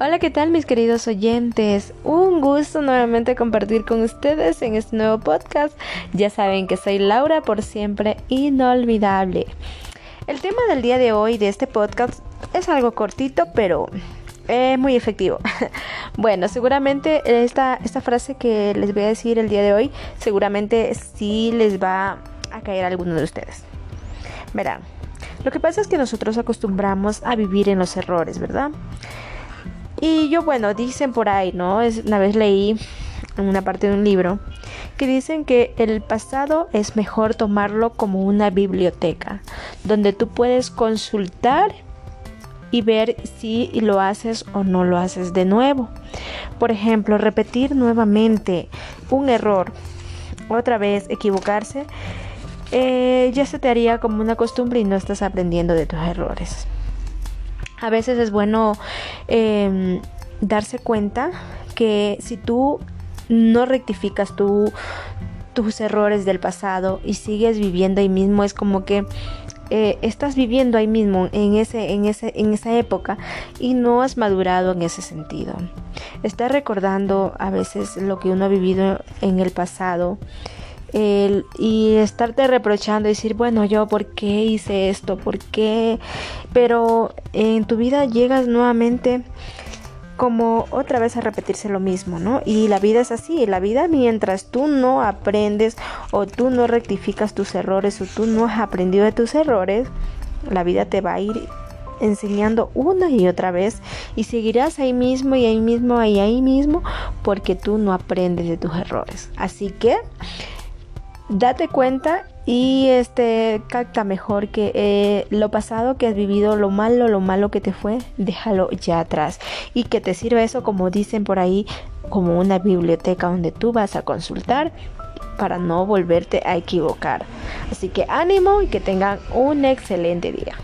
Hola, ¿qué tal mis queridos oyentes? Un gusto nuevamente compartir con ustedes en este nuevo podcast. Ya saben que soy Laura por siempre inolvidable. El tema del día de hoy de este podcast es algo cortito, pero eh, muy efectivo. bueno, seguramente esta, esta frase que les voy a decir el día de hoy, seguramente sí les va a caer a alguno de ustedes. Verán, lo que pasa es que nosotros acostumbramos a vivir en los errores, ¿verdad? Y yo, bueno, dicen por ahí, ¿no? Es, una vez leí en una parte de un libro que dicen que el pasado es mejor tomarlo como una biblioteca, donde tú puedes consultar y ver si lo haces o no lo haces de nuevo. Por ejemplo, repetir nuevamente un error, otra vez equivocarse, eh, ya se te haría como una costumbre y no estás aprendiendo de tus errores. A veces es bueno em, darse cuenta que si tú no rectificas tus errores del pasado y sigues viviendo ahí mismo, es como que eh, estás viviendo ahí mismo en, ese, en, ese, en esa época y no has madurado en ese sentido. Estás recordando a veces lo que uno ha vivido en el pasado el, y estarte reprochando y decir, bueno, yo por qué hice esto, por qué, pero en tu vida llegas nuevamente como otra vez a repetirse lo mismo, ¿no? Y la vida es así, la vida mientras tú no aprendes o tú no rectificas tus errores o tú no has aprendido de tus errores, la vida te va a ir enseñando una y otra vez y seguirás ahí mismo y ahí mismo y ahí mismo porque tú no aprendes de tus errores. Así que date cuenta y este capta mejor que eh, lo pasado que has vivido, lo malo, lo malo que te fue, déjalo ya atrás y que te sirva eso como dicen por ahí como una biblioteca donde tú vas a consultar para no volverte a equivocar. Así que ánimo y que tengan un excelente día.